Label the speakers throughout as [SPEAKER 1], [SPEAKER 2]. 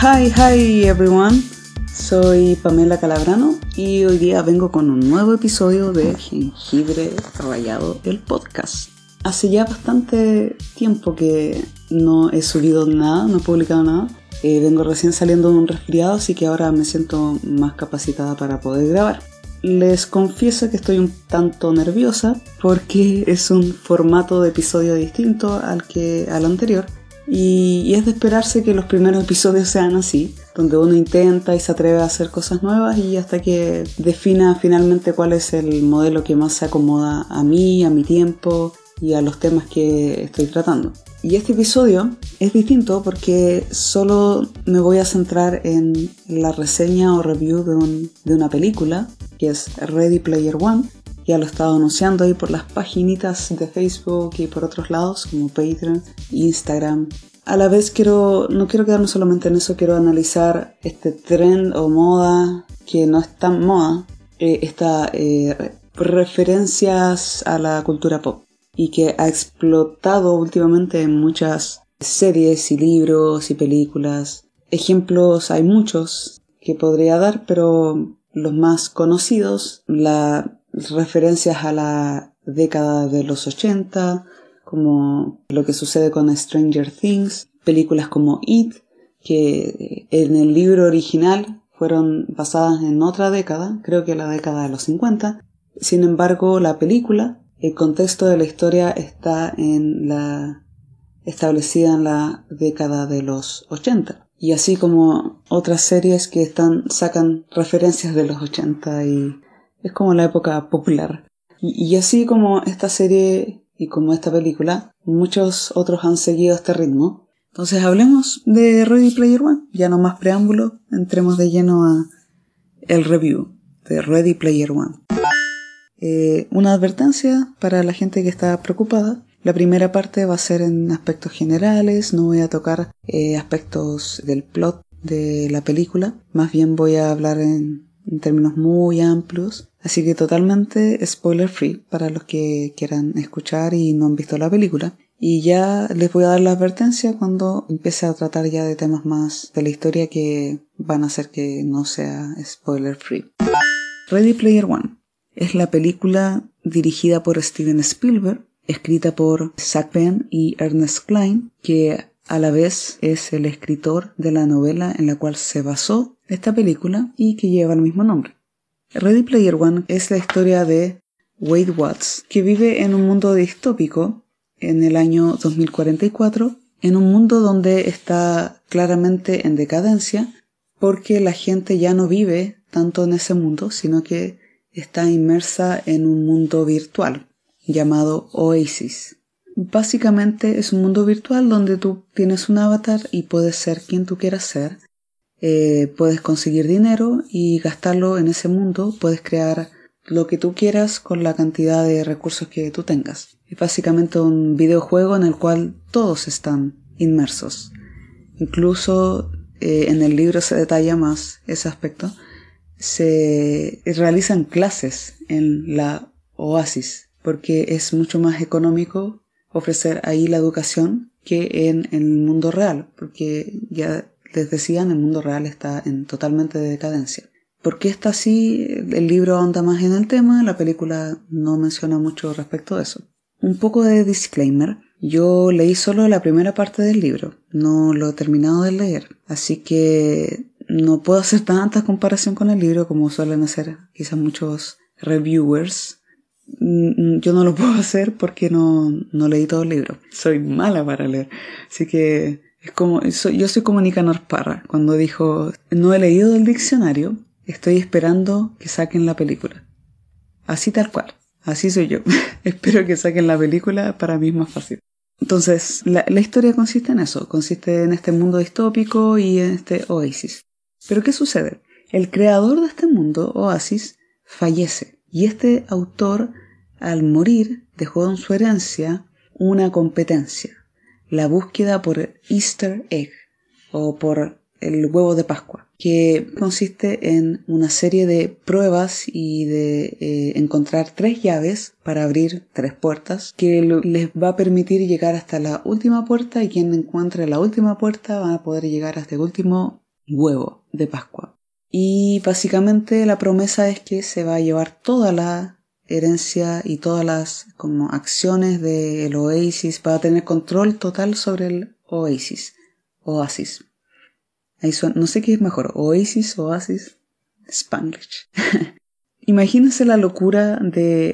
[SPEAKER 1] Hi, hi everyone. Soy Pamela Calabrano y hoy día vengo con un nuevo episodio de Jengibre Rayado, el podcast. Hace ya bastante tiempo que no he subido nada, no he publicado nada. Eh, vengo recién saliendo de un resfriado, así que ahora me siento más capacitada para poder grabar. Les confieso que estoy un tanto nerviosa porque es un formato de episodio distinto al que al anterior y, es de esperarse que los primeros episodios sean así, donde uno intenta y se atreve a hacer cosas nuevas y hasta que defina finalmente cuál es el modelo que más se acomoda a mí, a mi tiempo y a los temas que estoy tratando. Y este episodio es distinto porque solo me voy a centrar en la reseña o review de, de una película, que es Ready Player One. Ya lo he estado anunciando ahí por las paginitas de Facebook y por otros lados como Patreon, Instagram. A la vez quiero, no quiero quedarme solamente en eso, quiero analizar este trend o moda que no es tan moda, eh, estas eh, referencias a la cultura pop y que ha explotado últimamente en muchas series y libros y películas. Ejemplos hay muchos que podría dar, pero los más conocidos, las referencias a la década de los 80, como lo que sucede con Stranger Things, películas como It, que en el libro original fueron basadas en otra década, creo que la década de los 50. Sin embargo, la película el contexto de la historia está en la establecida en la década de los 80 y así como otras series que están sacan referencias de los 80 y es como la época popular. Y, así como esta serie y como esta película muchos otros han seguido este ritmo. Entonces hablemos de Ready Player One. Ya no más preámbulo entremos de lleno a el review de Ready Player One. Eh, una advertencia para la gente que está preocupada. La primera parte va a ser en aspectos generales, no voy a tocar eh, aspectos del plot de la película, más bien voy a hablar en, términos muy amplios, así que totalmente spoiler free para los que quieran escuchar y no han visto la película. Y ya les voy a dar la advertencia cuando empiece a tratar ya de temas más de la historia que van a hacer que no sea spoiler free. Ready Player One. Es la película dirigida por Steven Spielberg, escrita por Zach Penn y Ernest Klein, que a la vez es el escritor de la novela en la cual se basó esta película y que lleva el mismo nombre. Ready Player One es la historia de Wade Watts, que vive en un mundo distópico en el año 2044, en un mundo donde está claramente en decadencia, porque la gente ya no vive tanto en ese mundo, sino que está inmersa en un mundo virtual llamado Oasis. Básicamente es un mundo virtual donde tú tienes un avatar y puedes ser quien tú quieras ser. Eh, puedes conseguir dinero y gastarlo en ese mundo. Puedes crear lo que tú quieras con la cantidad de recursos que tú tengas. Es básicamente un videojuego en el cual todos están inmersos. Incluso eh, en el libro se detalla más ese aspecto se realizan clases en la Oasis porque es mucho más económico ofrecer ahí la educación que en, el mundo real, porque ya les decían, el mundo real está en totalmente de decadencia. ¿Por qué está así? El libro ahonda más en el tema, la película no menciona mucho respecto a eso. Un poco de disclaimer. Yo leí solo la primera parte del libro, no lo he terminado de leer, así que no puedo hacer tanta comparación con el libro como suelen hacer quizás muchos reviewers. Mm, mm, yo no lo puedo hacer porque no, no leí todo el libro. Soy mala para leer. Así que es como, yo soy como Nicanor Parra cuando dijo, no he leído el diccionario, estoy esperando que saquen la película. Así tal cual. Así soy yo. Espero que saquen la película, para mí es más fácil. Entonces, la, la, historia consiste en eso, consiste en este mundo distópico y en este oasis. Pero ¿qué sucede? El creador de este mundo, Oasis, fallece y este autor, al morir, dejó en su herencia una competencia, la búsqueda por Easter Egg o por el huevo de Pascua, que consiste en una serie de pruebas y de eh, encontrar tres llaves para abrir tres puertas que les va a permitir llegar hasta la última puerta y quien encuentre la última puerta va a poder llegar hasta el último huevo de Pascua. Y básicamente la promesa es que se va a llevar toda la herencia y todas las como acciones del Oasis, va a tener control total sobre el Oasis. Oasis. Ahí no sé qué es mejor, Oasis, Oasis, Spanglish. Imagínense la locura de,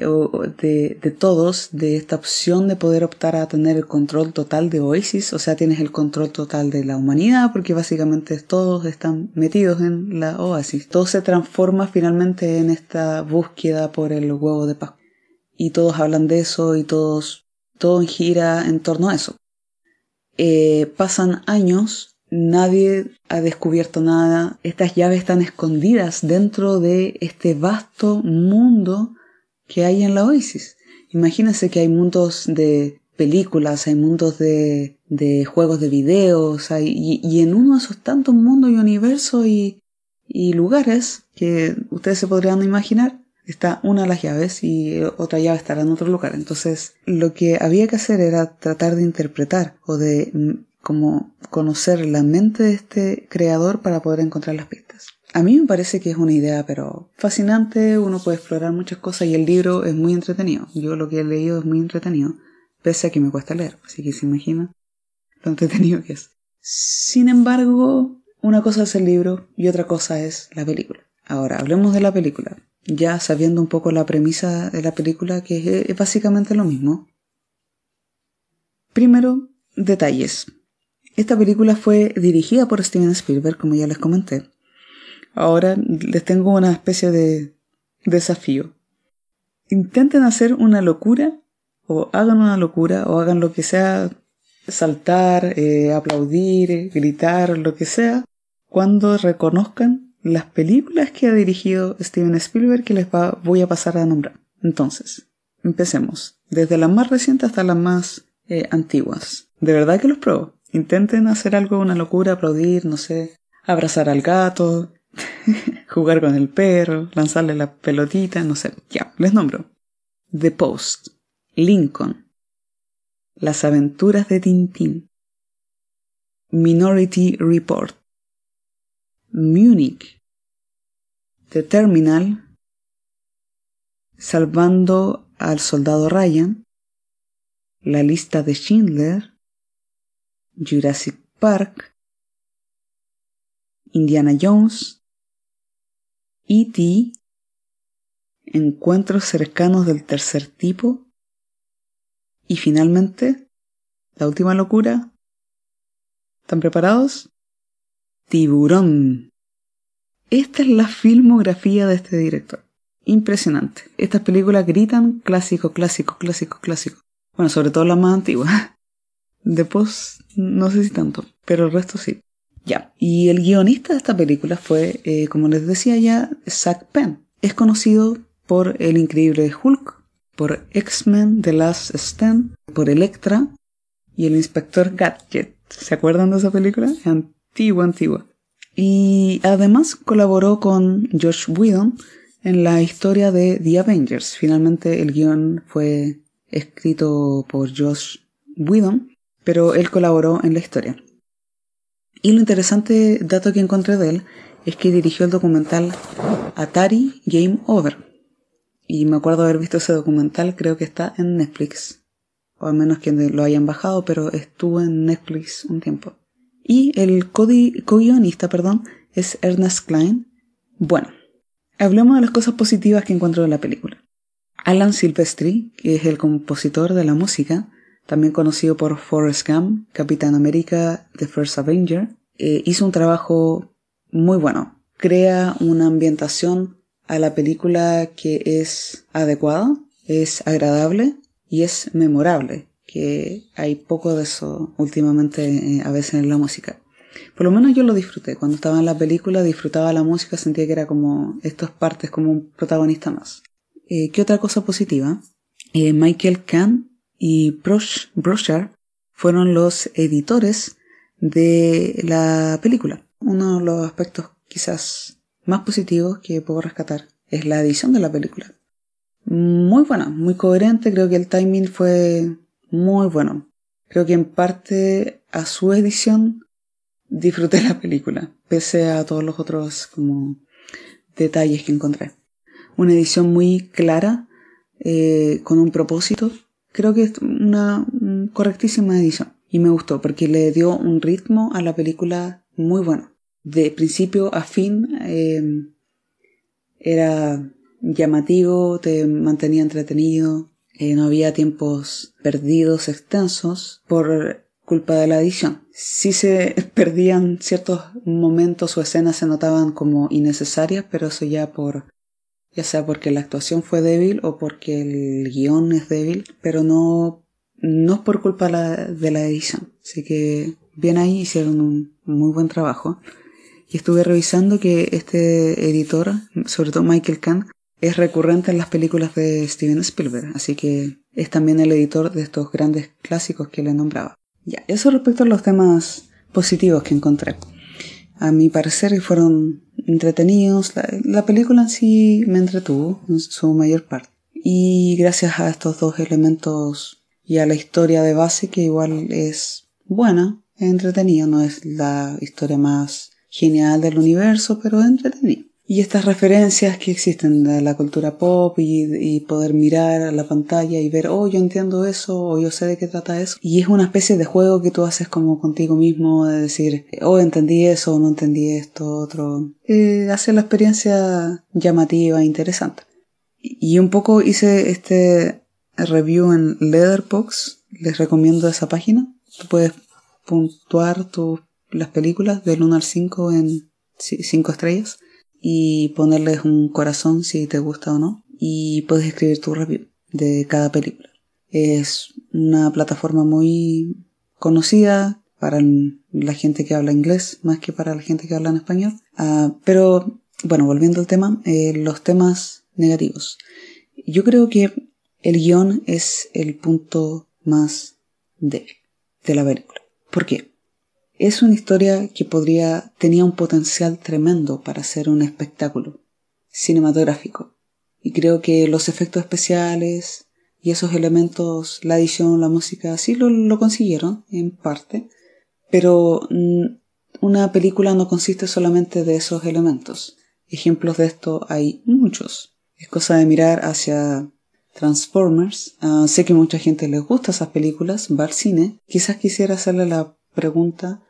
[SPEAKER 1] de, de, todos de esta opción de poder optar a tener el control total de Oasis, o sea, tienes el control total de la humanidad, porque básicamente todos están metidos en la Oasis. Todo se transforma finalmente en esta búsqueda por el huevo de paz. Y todos hablan de eso y todos, todo gira en torno a eso. Eh, pasan años Nadie ha descubierto nada. Estas llaves están escondidas dentro de este vasto mundo que hay en la Oasis. Imagínense que hay mundos de películas, hay mundos de, de juegos de videos, hay, y, en uno de esos tantos mundos y universos y, y lugares que ustedes se podrían imaginar, está una de las llaves y otra llave estará en otro lugar. Entonces, lo que había que hacer era tratar de interpretar o de como conocer la mente de este creador para poder encontrar las pistas. A mí me parece que es una idea, pero fascinante, uno puede explorar muchas cosas y el libro es muy entretenido. Yo lo que he leído es muy entretenido, pese a que me cuesta leer, así que se imagina lo entretenido que es. Sin embargo, una cosa es el libro y otra cosa es la película. Ahora, hablemos de la película, ya sabiendo un poco la premisa de la película, que es básicamente lo mismo. Primero, detalles. Esta película fue dirigida por Steven Spielberg, como ya les comenté. Ahora les tengo una especie de desafío. Intenten hacer una locura, o hagan una locura, o hagan lo que sea, saltar, eh, aplaudir, gritar, lo que sea, cuando reconozcan las películas que ha dirigido Steven Spielberg que les voy a pasar a nombrar. Entonces, empecemos. Desde las más recientes hasta las más eh, antiguas. De verdad que los pruebo. Intenten hacer algo, una locura, aplaudir, no sé, abrazar al gato, jugar con el perro, lanzarle la pelotita, no sé. Ya, les nombro. The Post, Lincoln, Las aventuras de Tintín, Minority Report, Munich, The Terminal, Salvando al Soldado Ryan, La lista de Schindler, Jurassic Park, Indiana Jones, E.T., Encuentros cercanos del tercer tipo y finalmente, la última locura. ¿Están preparados? Tiburón. Esta es la filmografía de este director. Impresionante. Estas películas gritan clásico, clásico, clásico, clásico. Bueno, sobre todo las más antiguas. De post, no sé si tanto, pero el resto sí. Ya. Y el guionista de esta película fue, eh, como les decía ya, Zack Penn. Es conocido por El Increíble Hulk, por X-Men The Last Stand, por Electra y El Inspector Gadget. ¿Se acuerdan de esa película? Antigua, antigua. Y además colaboró con Josh Whedon en la historia de The Avengers. Finalmente el guion fue escrito por Josh Whedon pero él colaboró en la historia. Y lo interesante dato que encontré de él es que dirigió el documental Atari Game Over. Y me acuerdo haber visto ese documental, creo que está en Netflix. O al menos que lo hayan bajado, pero estuvo en Netflix un tiempo. Y el co-guionista, perdón, es Ernest Klein. Bueno, hablemos de las cosas positivas que encuentro en la película. Alan Silvestri, que es el compositor de la música, también conocido por Forrest Gump, Capitán América, The First Avenger, eh, hizo un trabajo muy bueno. Crea una ambientación a la película que es adecuada, es agradable y es memorable, que hay poco de eso últimamente eh, a veces en la música. Por lo menos yo lo disfruté. Cuando estaba en la película disfrutaba la música, sentía que era como estas partes como un protagonista más. Eh, ¿Qué otra cosa positiva? Michael Kahn y Brochard fueron los editores de la película. Uno de los aspectos quizás más positivos que puedo rescatar es la edición de la película. Muy buena, muy coherente, creo que el timing fue muy bueno. Creo que en parte a su edición disfruté la película, pese a todos los otros como detalles que encontré. Una edición muy clara, eh, con un propósito. Creo que es una correctísima edición. Y me gustó porque le dio un ritmo a la película muy bueno. De principio a fin eh, era llamativo, te mantenía entretenido, eh, no había tiempos perdidos extensos por culpa de la edición. Si se perdían ciertos momentos o escenas se notaban como innecesarias, pero eso ya por ya sea porque la actuación fue débil o porque el guion es débil, pero no no es por culpa de la edición. Así que bien ahí hicieron un muy buen trabajo. Y estuve revisando que este editor, sobre todo Michael Kahn, es recurrente en las películas de Steven Spielberg, así que es también el editor de estos grandes clásicos que le nombraba. Ya, eso respecto a los temas positivos que encontré. A mi parecer fueron entretenidos, la, película en sí me entretuvo en su mayor parte. Y gracias a estos dos elementos y a la historia de base que igual es buena, entretenida, no es la historia más genial del universo, pero entretenida. Y estas referencias que existen de la cultura pop y, poder mirar a la pantalla y ver, oh, yo entiendo eso, o yo sé de qué trata eso. Y es una especie de juego que tú haces como contigo mismo, de decir, oh, entendí eso, no entendí esto, otro. Eh, hace la experiencia llamativa, interesante. Y un poco hice este review en Leatherbox, les recomiendo esa página. Tú puedes puntuar tu, las películas del 1 al 5 en 5 estrellas y ponerles un corazón si te gusta o no. Y puedes escribir tu review de cada película. Es una plataforma muy conocida para la gente que habla inglés más que para la gente que habla en español. Ah, pero bueno, volviendo al tema, eh, los temas negativos. Yo creo que el guion es el punto más débil de la película. ¿Por qué? Es una historia que podría, tenía un potencial tremendo para ser un espectáculo cinematográfico. Y creo que los efectos especiales y esos elementos, la edición, la música, sí lo, lo consiguieron en parte, pero mm, una película no consiste solamente de esos elementos. Ejemplos de esto hay muchos. Es cosa de mirar hacia Transformers. Ah, sé que mucha gente les gusta esas películas, va al cine. Quizás quisiera hacerle la pregunta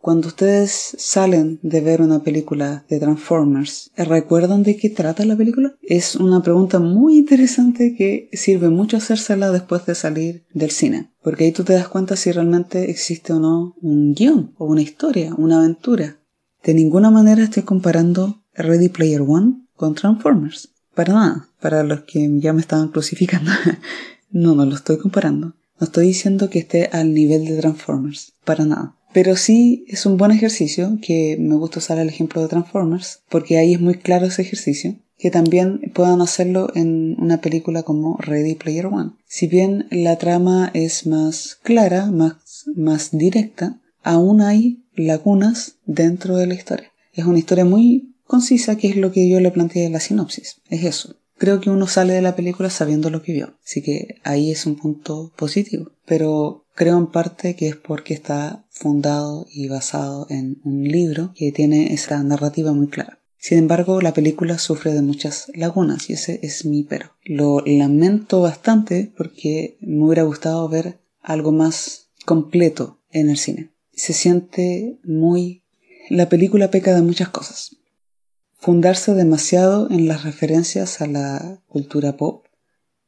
[SPEAKER 1] cuando ustedes salen de ver una película de Transformers, ¿recuerdan de qué trata la película? Es una pregunta muy interesante que sirve mucho hacérsela después de salir del cine, porque ahí tú te das cuenta si realmente existe o no un guion, o una historia, una aventura. De ninguna manera estoy comparando Ready Player One con Transformers. Para nada. Para los que ya me estaban crucificando. no, no lo estoy comparando. No estoy diciendo que esté al nivel de Transformers. Para nada. Pero sí es un buen ejercicio, que me gusta usar el ejemplo de Transformers, porque ahí es muy claro ese ejercicio, que también puedan hacerlo en una película como Ready Player One. Si bien la trama es más clara, más, más directa, aún hay lagunas dentro de la historia. Es una historia muy concisa, que es lo que yo le planteé en la sinopsis. Es eso. Creo que uno sale de la película sabiendo lo que vio. Así que ahí es un punto positivo. Pero Creo en parte que es porque está fundado y basado en un libro que tiene esa narrativa muy clara. Sin embargo, la película sufre de muchas lagunas y ese es mi pero. Lo lamento bastante porque me hubiera gustado ver algo más completo en el cine. Se siente muy... La película peca de muchas cosas. Fundarse demasiado en las referencias a la cultura pop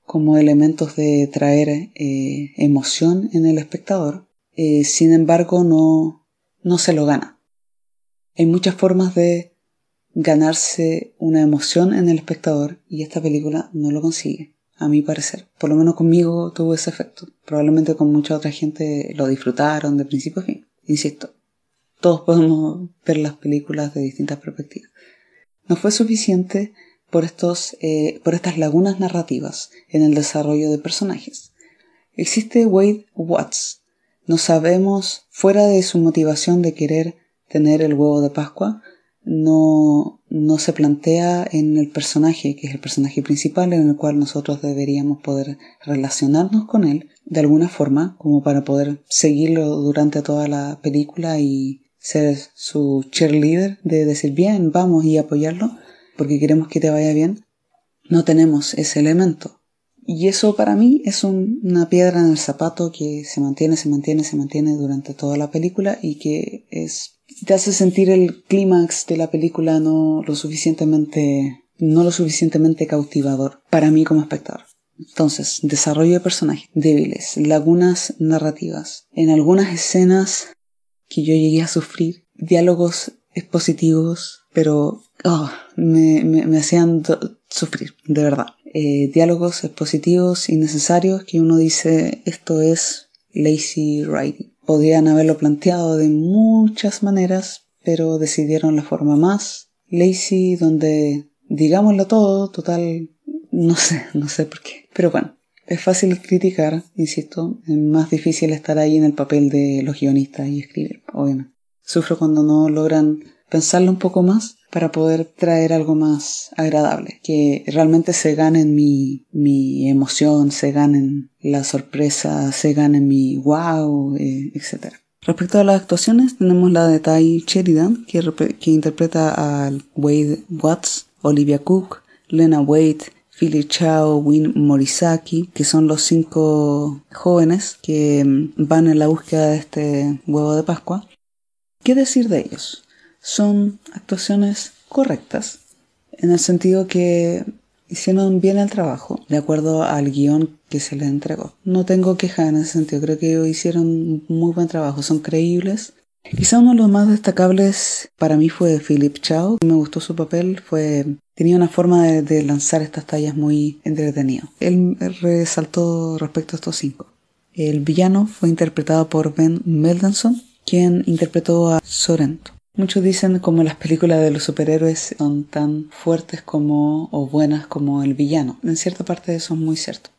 [SPEAKER 1] como elementos de traer eh, emoción en el espectador, eh, sin embargo no, no se lo gana. Hay muchas formas de ganarse una emoción en el espectador y esta película no lo consigue, a mi parecer. Por lo menos conmigo tuvo ese efecto. Probablemente con mucha otra gente lo disfrutaron de principio a fin. Insisto, todos podemos ver las películas de distintas perspectivas. No fue suficiente por, estos, eh, por estas lagunas narrativas en el desarrollo de personajes. Existe Wade Watts. No sabemos, fuera de su motivación de querer tener el huevo de Pascua, no, no se plantea en el personaje, que es el personaje principal en el cual nosotros deberíamos poder relacionarnos con él de alguna forma, como para poder seguirlo durante toda la película y ser su cheerleader, de decir bien, vamos y apoyarlo, porque queremos que te vaya bien, no tenemos ese elemento. Y eso para mí es una piedra en el zapato que se mantiene, se mantiene, se mantiene durante toda la película y que es te hace sentir el clímax de la película no lo suficientemente no lo suficientemente cautivador para mí como espectador. Entonces, desarrollo de personajes débiles, lagunas narrativas. En algunas escenas que yo llegué a sufrir, diálogos expositivos, pero oh, me, me, hacían sufrir, de verdad. Eh, diálogos expositivos innecesarios que uno dice esto es lazy writing. Podrían haberlo planteado de muchas maneras, pero decidieron la forma más lazy donde digámoslo todo, total, no sé, no sé por qué. Pero bueno, es fácil criticar, insisto, es más difícil estar ahí en el papel de los guionistas y escribir, obviamente. Sufro cuando no logran pensarlo un poco más para poder traer algo más agradable, que realmente se gane en mi, mi emoción, se ganen la sorpresa, se gane mi wow, eh, etc. Respecto a las actuaciones, tenemos la de Ty Sheridan, que, interpreta a Wade Watts, Olivia Cook, Lena Wade, Philly Chao, Win Morisaki, que son los cinco jóvenes que mm, van en la búsqueda de este huevo de Pascua. ¿Qué decir de ellos? son actuaciones correctas, en el sentido que hicieron bien el trabajo, de acuerdo al guion que se les entregó. No tengo queja en ese sentido, creo que hicieron muy buen trabajo, son creíbles. Quizá uno de los más destacables para mí fue Philip Chow, me gustó su papel, fue tenía una forma de, lanzar estas tallas muy entretenido. Él resaltó respecto a estos cinco. El villano fue interpretado por Ben Mendelsohn, quien interpretó a Sorrento. Muchos dicen como las películas de los superhéroes son tan fuertes como o buenas como el villano. En cierta parte eso es muy cierto.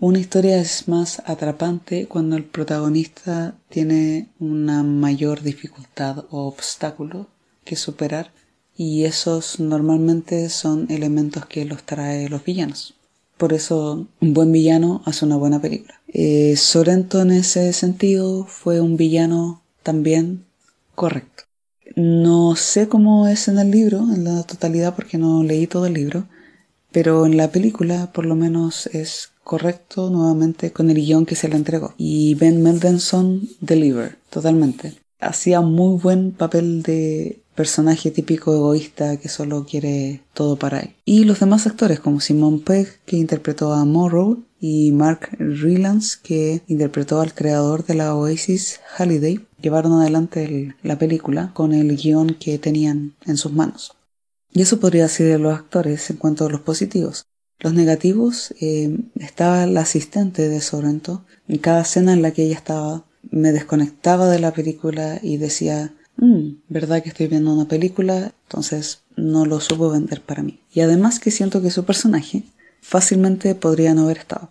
[SPEAKER 1] Una historia es más atrapante cuando el protagonista tiene una mayor dificultad o obstáculo que superar y esos normalmente son elementos que los trae los villanos. Por eso un buen villano hace una buena película. Eh, Sorrento en ese sentido fue un villano también correcto. No sé cómo es en el libro, en la totalidad, porque no leí todo el libro, pero en la película por lo menos es correcto nuevamente con el guion que se le entregó. Y Ben Mendelsohn deliver, totalmente. Hacía muy buen papel de personaje típico egoísta que solo quiere todo para él. Y los demás actores como Simon Pegg que interpretó a Morrow y Mark Rylance que interpretó al creador de la Oasis Halliday llevaron adelante la película con el guion que tenían en sus manos. Y eso podría ser de los actores en cuanto a los positivos. Los negativos, eh, estaba la asistente de Sorrento. En cada escena en la que ella estaba, me desconectaba de la película y decía, mm, ¿verdad que estoy viendo una película? Entonces no lo supo vender para mí. Y además que siento que su personaje fácilmente podría no haber estado.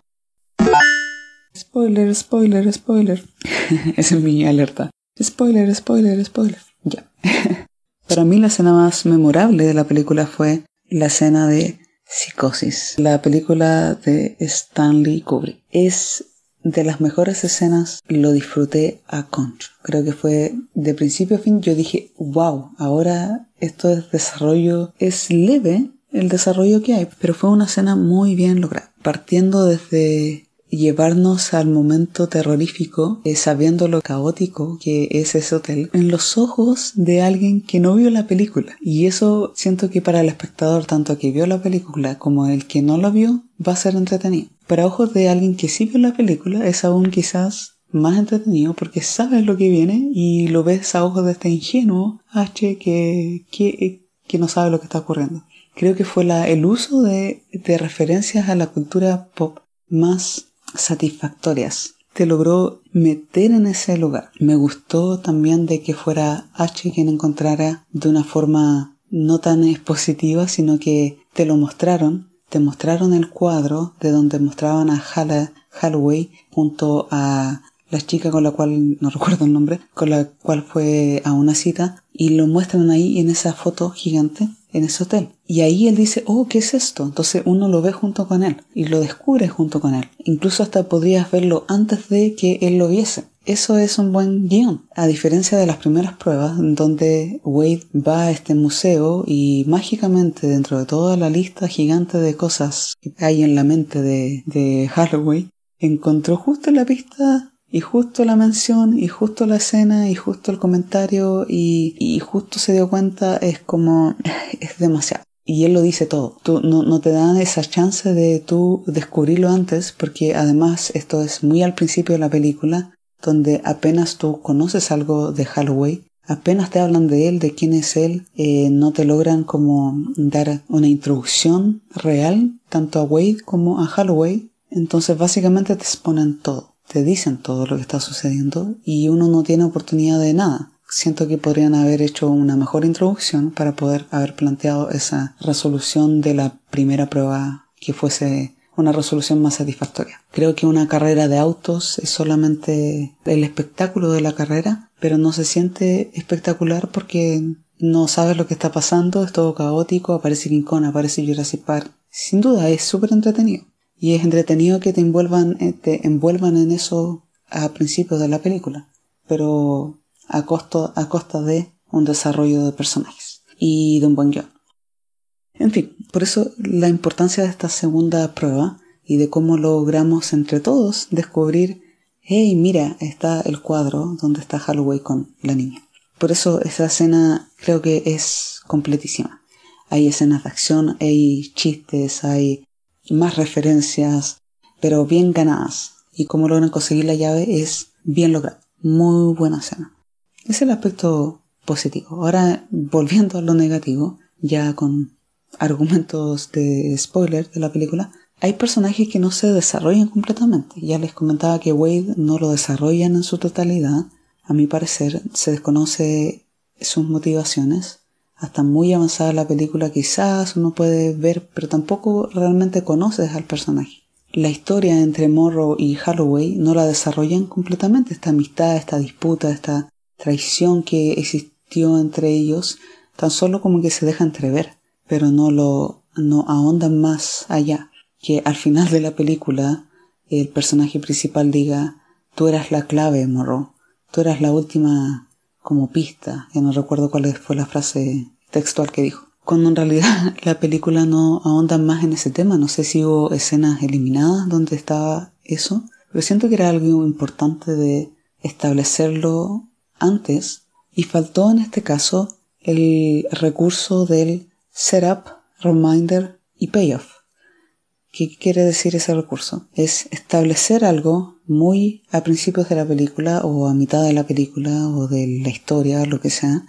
[SPEAKER 1] Spoiler, spoiler, spoiler. Esa es mi alerta. Spoiler, spoiler, spoiler. Ya. Para mí la escena más memorable de la película fue la escena de Psicosis, la película de Stanley Kubrick. Es de las mejores escenas, lo disfruté a concho. Creo que fue de principio a fin, yo dije, wow, ahora esto es desarrollo, es leve el desarrollo que hay, pero fue una escena muy bien lograda. Partiendo desde llevarnos al momento terrorífico, eh, sabiendo lo caótico que es ese hotel, en los ojos de alguien que no vio la película. Y eso siento que para el espectador, tanto que vio la película como el que no lo vio, va a ser entretenido. Para ojos de alguien que sí vio la película, es aún quizás más entretenido porque sabes lo que viene y lo ves a ojos de este ingenuo H que, que, que no sabe lo que está ocurriendo. Creo que fue la, el uso de, de referencias a la cultura pop más satisfactorias. Te logró meter en ese lugar. Me gustó también de que fuera H quien encontrara de una forma no tan expositiva, sino que te lo mostraron, te mostraron el cuadro de donde mostraban a Halloway junto a la chica con la cual, no recuerdo el nombre, con la cual fue a una cita, y lo muestran ahí en esa foto gigante en ese hotel. Y ahí él dice, oh, ¿qué es esto? Entonces uno lo ve junto con él y lo descubre junto con él. Incluso hasta podrías verlo antes de que él lo viese. eso es un buen guion, a diferencia de las primeras pruebas, donde Wade va a este museo y mágicamente dentro de toda la lista gigante de cosas que hay en la mente de, de Holloway, encontró justo la pista y justo la mención y justo la escena y justo el comentario y, justo se dio cuenta es como es demasiado. Y él lo dice todo. Tú, no, te dan esa chance de tú descubrirlo antes porque además esto es muy al principio de la película donde apenas tú conoces algo de Holloway, apenas te hablan de él, de quién es él, eh, no te logran como dar una introducción real tanto a Wade como a Holloway, entonces básicamente te exponen todo, te dicen todo lo que está sucediendo y uno no tiene oportunidad de nada. Siento que podrían haber hecho una mejor introducción para poder haber planteado esa resolución de la primera prueba que fuese una resolución más satisfactoria. Creo que una carrera de autos es solamente el espectáculo de la carrera, pero no se siente espectacular porque no sabes lo que está pasando, es todo caótico, aparece Kong, aparece Jurassic Park. Sin duda es súper entretenido. Y es entretenido que te envuelvan, eh, te envuelvan en eso a principios de la película, pero a, costo, a costa de un desarrollo de personajes y de un buen guion. En fin, por eso la importancia de esta segunda prueba y de cómo logramos entre todos descubrir, hey, mira, está el cuadro donde está Holloway con la niña. Por eso esa escena creo que es completísima. Hay escenas de acción, hay chistes, hay más referencias, pero bien ganadas. Y cómo logran conseguir la llave es bien logrado. Muy buena escena. Es el aspecto positivo. Ahora, volviendo a lo negativo, ya con argumentos de spoiler de la película, hay personajes que no se desarrollan completamente. Ya les comentaba que Wade no lo desarrollan en su totalidad. A mi parecer, se desconoce sus motivaciones. Hasta muy avanzada la película quizás uno puede ver, pero tampoco realmente conoces al personaje. La historia entre Morrow y Holloway no la desarrollan completamente. Esta amistad, esta disputa, esta traición que existió entre ellos, tan solo como que se deja entrever pero no lo no ahondan más allá. Que al final de la película el personaje principal diga tú eras la clave, morro, tú eras la última como pista. Ya no recuerdo cuál fue la frase textual que dijo. Cuando en realidad la película no ahonda más en ese tema. No sé si hubo escenas eliminadas donde estaba eso, pero siento que era algo importante de establecerlo antes y faltó en este caso el recurso del setup, reminder y payoff. ¿Qué quiere decir ese recurso? Es establecer algo muy a principios de la película o a mitad de la película o de la historia, lo que sea,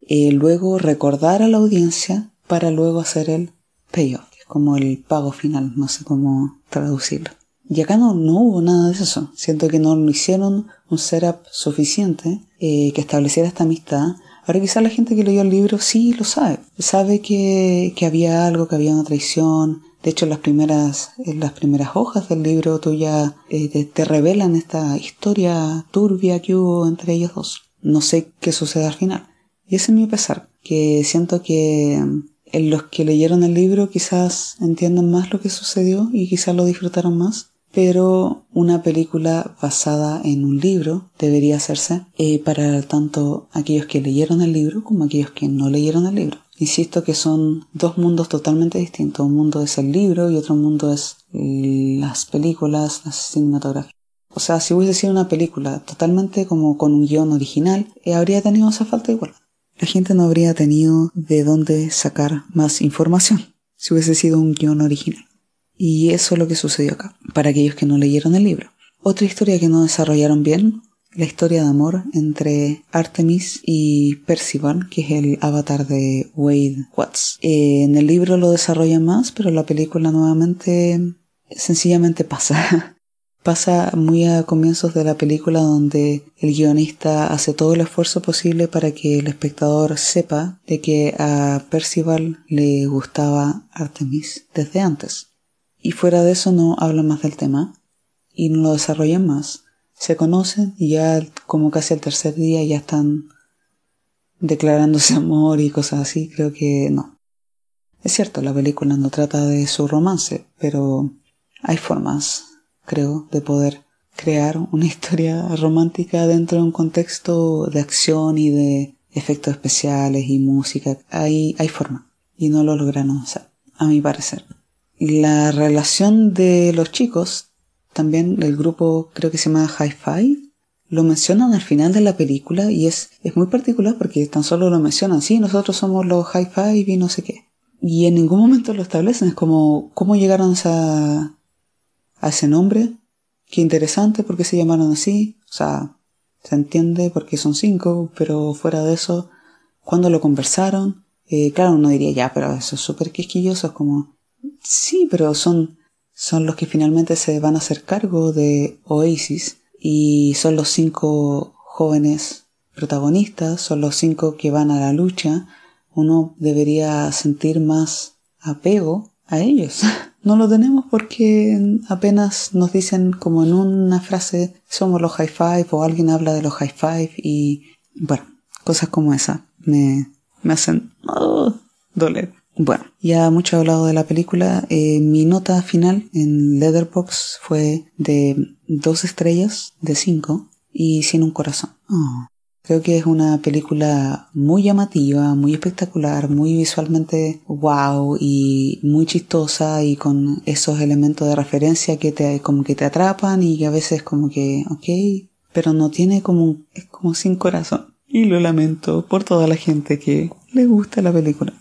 [SPEAKER 1] y luego recordar a la audiencia para luego hacer el payoff, como el pago final, no sé cómo traducirlo. Y acá no, no hubo nada de eso. Siento que no hicieron un setup suficiente eh, que estableciera esta amistad Ahora quizás la gente que leyó el libro sí lo sabe. Sabe que, que había algo, que había una traición. De hecho, las primeras, en las primeras hojas del libro tú ya eh, te, revelan esta historia turbia que hubo entre ellos dos. No sé qué sucede al final. Y ese es mi pesar, que siento que mm, en los que leyeron el libro quizás entiendan más lo que sucedió y quizás lo disfrutaron más pero una película basada en un libro debería hacerse eh, para tanto aquellos que leyeron el libro como aquellos que no leyeron el libro. Insisto que son dos mundos totalmente distintos. Un mundo es el libro y otro mundo es las películas, las cinematografías. O sea, si hubiese sido una película totalmente como con un guion original, eh, habría tenido esa falta igual. La gente no habría tenido de dónde sacar más información si hubiese sido un guion original. Y eso es lo que sucedió acá, para aquellos que no leyeron el libro. Otra historia que no desarrollaron bien, la historia de amor entre Artemis y Percival, que es el avatar de Wade Watts. Eh, en el libro lo desarrollan más, pero la película nuevamente sencillamente pasa. pasa muy a comienzos de la película donde el guionista hace todo el esfuerzo posible para que el espectador sepa de que a Percival le gustaba Artemis desde antes. Y fuera de eso no hablan más del tema y no lo desarrollan más. Se conocen y ya como casi al tercer día ya están declarándose amor y cosas así. Creo que no. Es cierto, la película no trata de su romance, pero hay formas, creo, de poder crear una historia romántica dentro de un contexto de acción y de efectos especiales y música. Hay, hay forma. Y no lo lograron hacer, a mi parecer. La relación de los chicos, también el grupo creo que se llama Hi-Fi, lo mencionan al final de la película y es, es muy particular porque tan solo lo mencionan, sí, nosotros somos los Hi-Fi y no sé qué. Y en ningún momento lo establecen, es como, ¿cómo llegaron a, a ese nombre? Qué interesante, porque se llamaron así? O sea, se entiende porque son cinco, pero fuera de eso, ¿cuándo lo conversaron? Eh, claro, uno diría, ya, pero eso es súper quisquilloso, es como, sí, pero son, son los que finalmente se van a hacer cargo de Oasis y son los cinco jóvenes protagonistas, son los cinco que van a la lucha, uno debería sentir más apego a ellos. No lo tenemos porque apenas nos dicen como en una frase somos los high five o alguien habla de los high five y bueno, cosas como esa me, me hacen oh, doler. Bueno, ya mucho he hablado de la película. Eh, mi nota final en Leatherbox fue de dos estrellas de cinco y sin un corazón. Oh. Creo que es una película muy llamativa, muy espectacular, muy visualmente wow y muy chistosa y con esos elementos de referencia que te como que te atrapan y que a veces como que ok, pero no tiene como es como sin corazón. Y lo lamento por toda la gente que le gusta la película.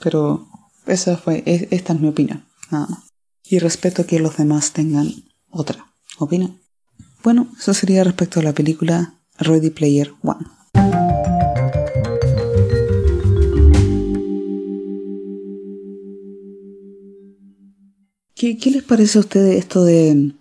[SPEAKER 1] Pero esa fue esta es mi opinión. Nada más. Y respeto que los demás tengan otra opinión. Bueno, eso sería respecto a la película Ready Player One. ¿Qué, les parece a ustedes esto de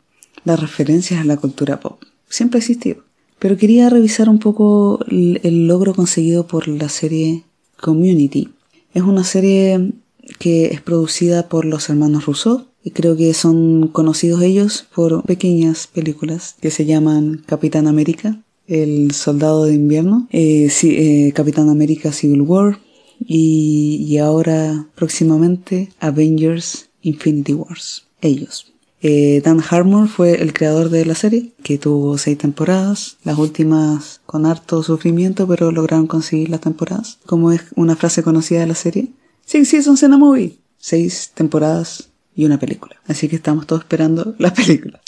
[SPEAKER 1] las referencias a la cultura pop? Siempre ha existido. Pero quería revisar un poco el logro conseguido por la serie Community. Es una serie que es producida por los hermanos Rousseau y creo que son conocidos ellos por pequeñas películas que se llaman Capitán América, El Soldado de Invierno, eh, eh, Capitán América Civil War y, ahora próximamente Avengers Infinity Wars. Ellos. Eh, Dan Harmon fue el creador de la serie, que tuvo seis temporadas, las últimas con harto sufrimiento, pero lograron conseguir las temporadas. Como es una frase conocida de la serie, Six Seasons in a Movie. Seis temporadas y una película. Así que estamos todos esperando la película.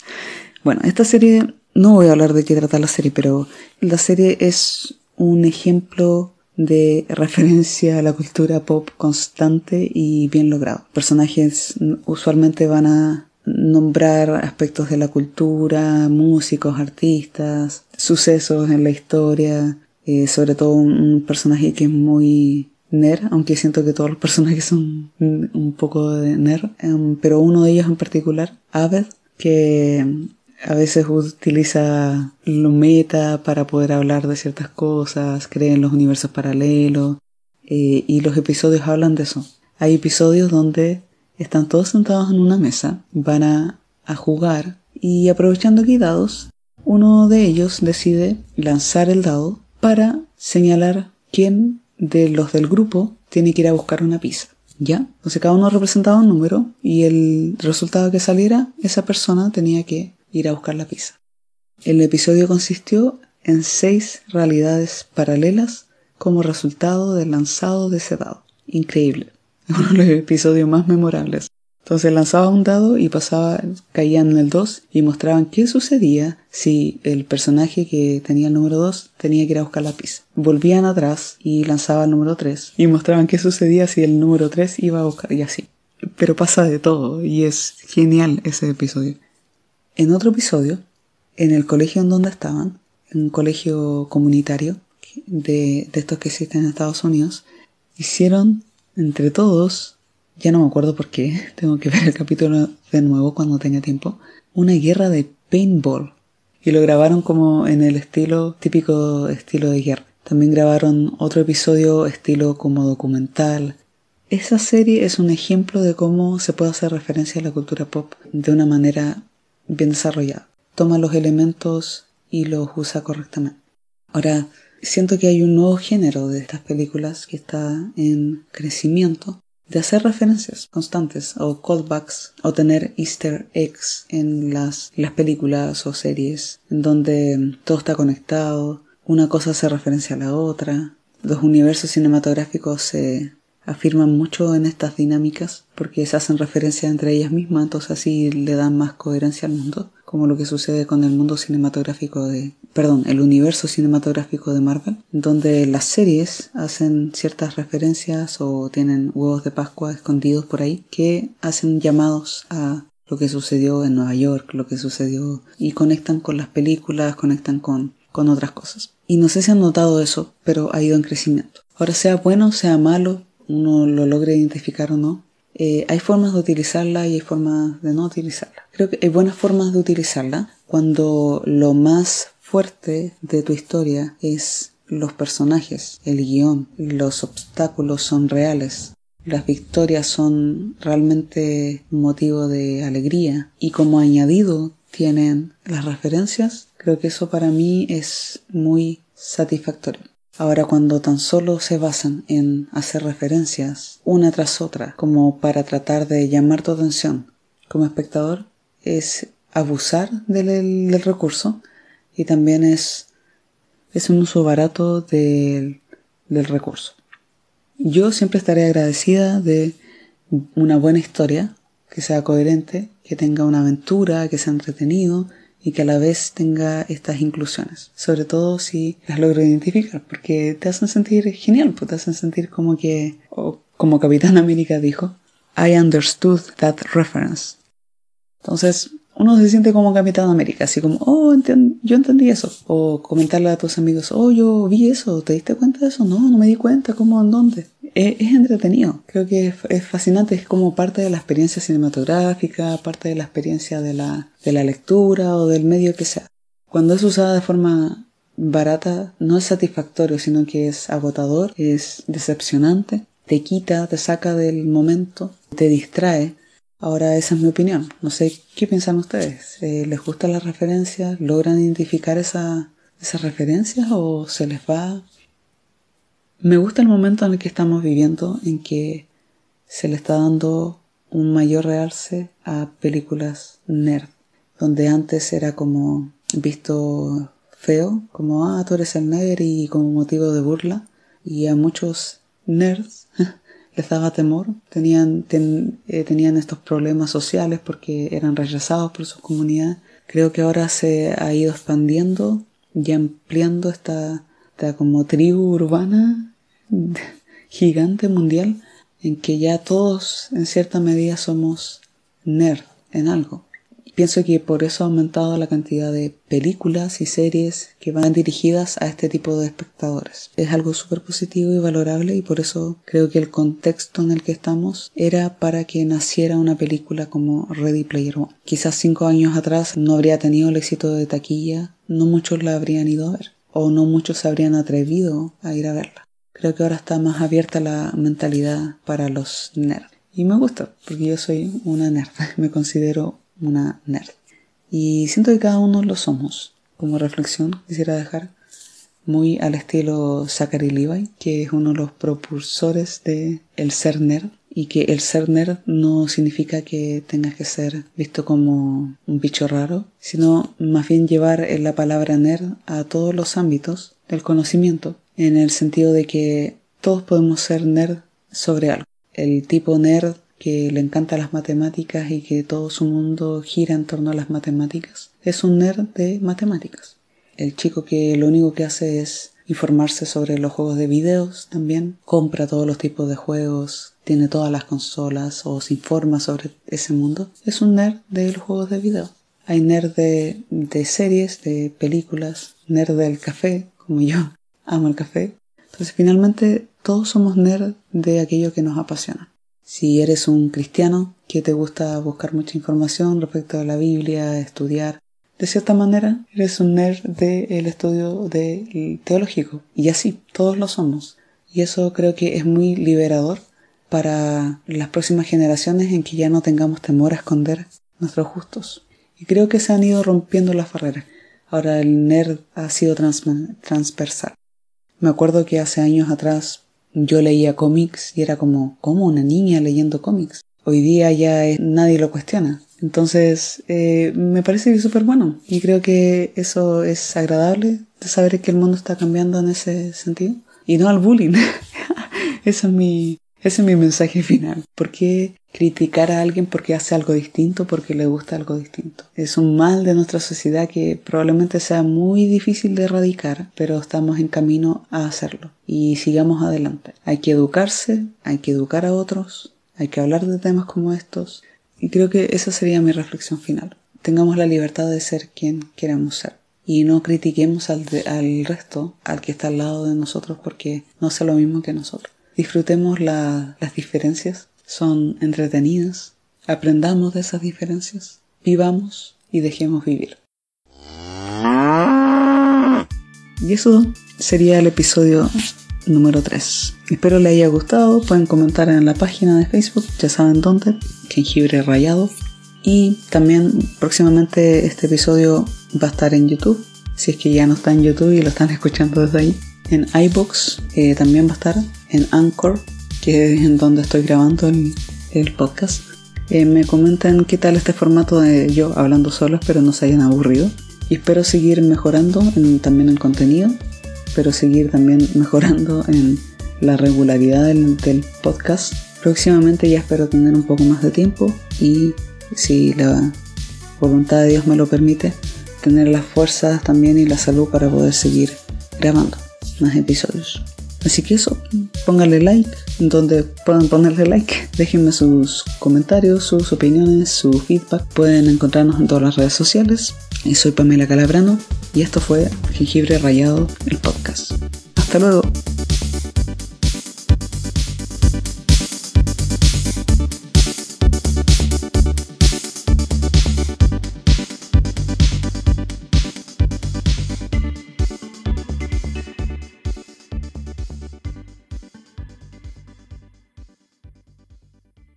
[SPEAKER 1] Bueno, esta serie, no voy a hablar de qué trata la serie, pero la serie es un ejemplo de referencia a la cultura pop constante y bien logrado. Personajes usualmente van a nombrar aspectos de la cultura, músicos, artistas, sucesos en la historia, eh, sobre todo un personaje que es muy nerd, aunque siento que todos los personajes son un poco de nerd, em, pero uno de ellos en particular, Abed, que a veces utiliza lo meta para poder hablar de ciertas cosas, cree en los universos paralelos, eh, y los episodios hablan de eso. Hay episodios donde están todos sentados en una mesa, van a, a jugar, y aprovechando que dados, uno de ellos decide lanzar el dado para señalar quién de los del grupo tiene que ir a buscar una pizza. ¿Ya? Entonces cada uno representaba un número y el resultado que saliera, esa persona tenía que ir a buscar la pizza. El episodio consistió en seis realidades paralelas como resultado del lanzado de ese dado. Increíble. Uno de los episodios más memorables. Entonces lanzaba un dado y pasaba, caían en el 2 y mostraban qué sucedía si el personaje que tenía el número 2 tenía que ir a buscar la pizza. Volvían atrás y lanzaba el número 3 y mostraban qué sucedía si el número 3 iba a buscar y así. Pero pasa de todo y es genial ese episodio. En otro episodio, en el colegio en donde estaban, en un colegio comunitario de, de estos que existen en Estados Unidos, hicieron entre todos ya no me acuerdo por qué, tengo que ver el capítulo de nuevo cuando tenga tiempo, una guerra de paintball. Y lo grabaron como en el estilo típico estilo de guerra. También grabaron otro episodio estilo como documental. Esa serie es un ejemplo de cómo se puede hacer referencia a la cultura pop de una manera bien desarrollada. Toma los elementos y los usa correctamente. Ahora, siento que hay un nuevo género de estas películas que está en crecimiento de hacer referencias constantes o callbacks o tener easter eggs en las, las películas o series en donde todo está conectado, una cosa hace referencia a la otra. Los universos cinematográficos se afirman mucho en estas dinámicas porque se hacen referencia entre ellas mismas, entonces así le dan más coherencia al mundo, como lo que sucede con el mundo cinematográfico de, perdón, el universo cinematográfico de Marvel, donde las series hacen ciertas referencias o tienen huevos de Pascua escondidos por ahí que hacen llamados a lo que sucedió en Nueva York, lo que sucedió y conectan con las películas, conectan con, con otras cosas. Y no sé si han notado eso, pero ha ido en crecimiento. Ahora sea bueno, sea malo, uno lo logre identificar o no, eh, hay formas de utilizarla y hay formas de no utilizarla. Creo que hay buenas formas de utilizarla. Cuando lo más fuerte de tu historia es los personajes, el guion, los obstáculos son reales, las victorias son realmente motivo de alegría. Y como añadido tienen las referencias, creo que eso para mí es muy satisfactorio. Ahora cuando tan solo se basan en hacer referencias una tras otra como para tratar de llamar tu atención como espectador, es abusar del, recurso y también es, es un uso barato del, recurso. Yo siempre estaré agradecida de una buena historia, que sea coherente, que tenga una aventura, que sea entretenido, y que a la vez tenga estas inclusiones. Sobre todo si las logro identificar, porque te hacen sentir genial, pues te hacen sentir como que, o como Capitán América dijo, I understood that reference. Entonces, uno se siente como Capitán América, así como, oh, yo entendí eso. O comentarle a tus amigos, oh, yo vi eso, ¿te diste cuenta de eso? No, no me di cuenta, ¿cómo, en dónde? Es, entretenido, creo que es, fascinante, es como parte de la experiencia cinematográfica, parte de la experiencia de la, de la lectura o del medio que sea. Cuando es usada de forma barata, no es satisfactorio, sino que es agotador, es decepcionante, te quita, te saca del momento, te distrae Ahora esa es mi opinión. No sé qué piensan ustedes. Eh, ¿Les gustan las referencias? ¿Logran identificar esa, esas referencias o se les va? Me gusta el momento en el que estamos viviendo, en que se le está dando un mayor realce a películas nerd, donde antes era como visto feo, como ah, tú eres el nerd y como motivo de burla, y a muchos nerds les daba temor, tenían, eh, tenían estos problemas sociales porque eran rechazados por su comunidad. Creo que ahora se ha ido expandiendo y ampliando esta, esta como tribu urbana gigante mundial en que ya todos en cierta medida somos nerd en algo. Pienso que por eso ha aumentado la cantidad de películas y series que van dirigidas a este tipo de espectadores. Es algo súper positivo y valorable y por eso creo que el contexto en el que estamos era para que naciera una película como Ready Player One. Quizás cinco años atrás no habría tenido el éxito de taquilla, no muchos la habrían ido a ver o no muchos se habrían atrevido a ir a verla. Creo que ahora está más abierta la mentalidad para los nerds. Y me gusta, porque yo soy una nerd, me considero una nerd. Y siento que cada uno lo somos. Como reflexión quisiera dejar muy al estilo Zachary Levi, que es uno de los propulsores de el ser nerd y que el ser nerd no significa que tengas que ser visto como un bicho raro, sino más bien llevar la palabra nerd a todos los ámbitos del conocimiento, en el sentido de que todos podemos ser nerd sobre algo. El tipo nerd que le encanta las matemáticas y que todo su mundo gira en torno a las matemáticas, es un nerd de matemáticas. El chico que lo único que hace es informarse sobre los juegos de videos también, compra todos los tipos de juegos, tiene todas las consolas o se informa sobre ese mundo, es un nerd de los juegos de video. Hay nerd de, de series, de películas, nerd del café, como yo, amo el café. Entonces finalmente todos somos nerd de aquello que nos apasiona. Si eres un cristiano que te gusta buscar mucha información respecto a la Biblia, estudiar, de cierta manera eres un nerd del estudio de teológico. Y así, todos lo somos. Y eso creo que es muy liberador para las próximas generaciones en que ya no tengamos temor a esconder nuestros gustos. Y creo que se han ido rompiendo las barreras. Ahora el nerd ha sido transversal. Me acuerdo que hace años atrás yo leía cómics y era como, ¿cómo una niña leyendo cómics? Hoy día ya nadie lo cuestiona. Entonces, eh, me parece súper bueno y creo que eso es agradable de saber que el mundo está cambiando en ese sentido y no al bullying. Ese es mi, ese es mi mensaje final. ¿Por qué criticar a alguien porque hace algo distinto, porque le gusta algo distinto? Es un mal de nuestra sociedad que probablemente sea muy difícil de erradicar, pero estamos en camino a hacerlo. Y sigamos adelante. Hay que educarse, hay que educar a otros, hay que hablar de temas como estos. Y creo que esa sería mi reflexión final. Tengamos la libertad de ser quien queramos ser y no critiquemos al, resto, al que está al lado de nosotros porque no hace lo mismo que nosotros. Disfrutemos las diferencias, son entretenidas, aprendamos de esas diferencias, vivamos y dejemos vivir. Y eso sería el episodio número 3. Espero le haya gustado, pueden comentar en la página de Facebook, ya saben dónde, jengibre rayado. Y también próximamente este episodio va a estar en YouTube, si es que ya no está en YouTube y lo están escuchando desde ahí en iBox, eh, también va a estar en Anchor, que es en donde estoy grabando el, podcast. Eh, me comentan qué tal este formato de yo hablando solo, espero no se hayan aburrido. Y espero seguir mejorando también en contenido, pero seguir también mejorando en la regularidad del, del podcast. Próximamente ya espero tener un poco más de tiempo y si la voluntad de Dios me lo permite, tener las fuerzas también y la salud para poder seguir grabando más episodios. Así que eso, pónganle like, donde puedan ponerle like, déjenme sus comentarios, sus opiniones, su feedback. Pueden encontrarnos en todas las redes sociales. Y soy Pamela Calabrano y esto fue Jengibre Rayado, el podcast. Hasta luego.